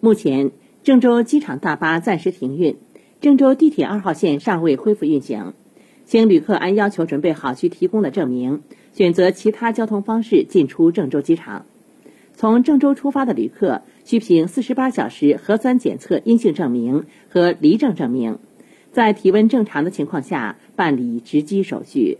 目前，郑州机场大巴暂时停运，郑州地铁二号线尚未恢复运行。请旅客按要求准备好需提供的证明，选择其他交通方式进出郑州机场。从郑州出发的旅客需凭四十八小时核酸检测阴性证明和离郑证明，在体温正常的情况下办理值机手续。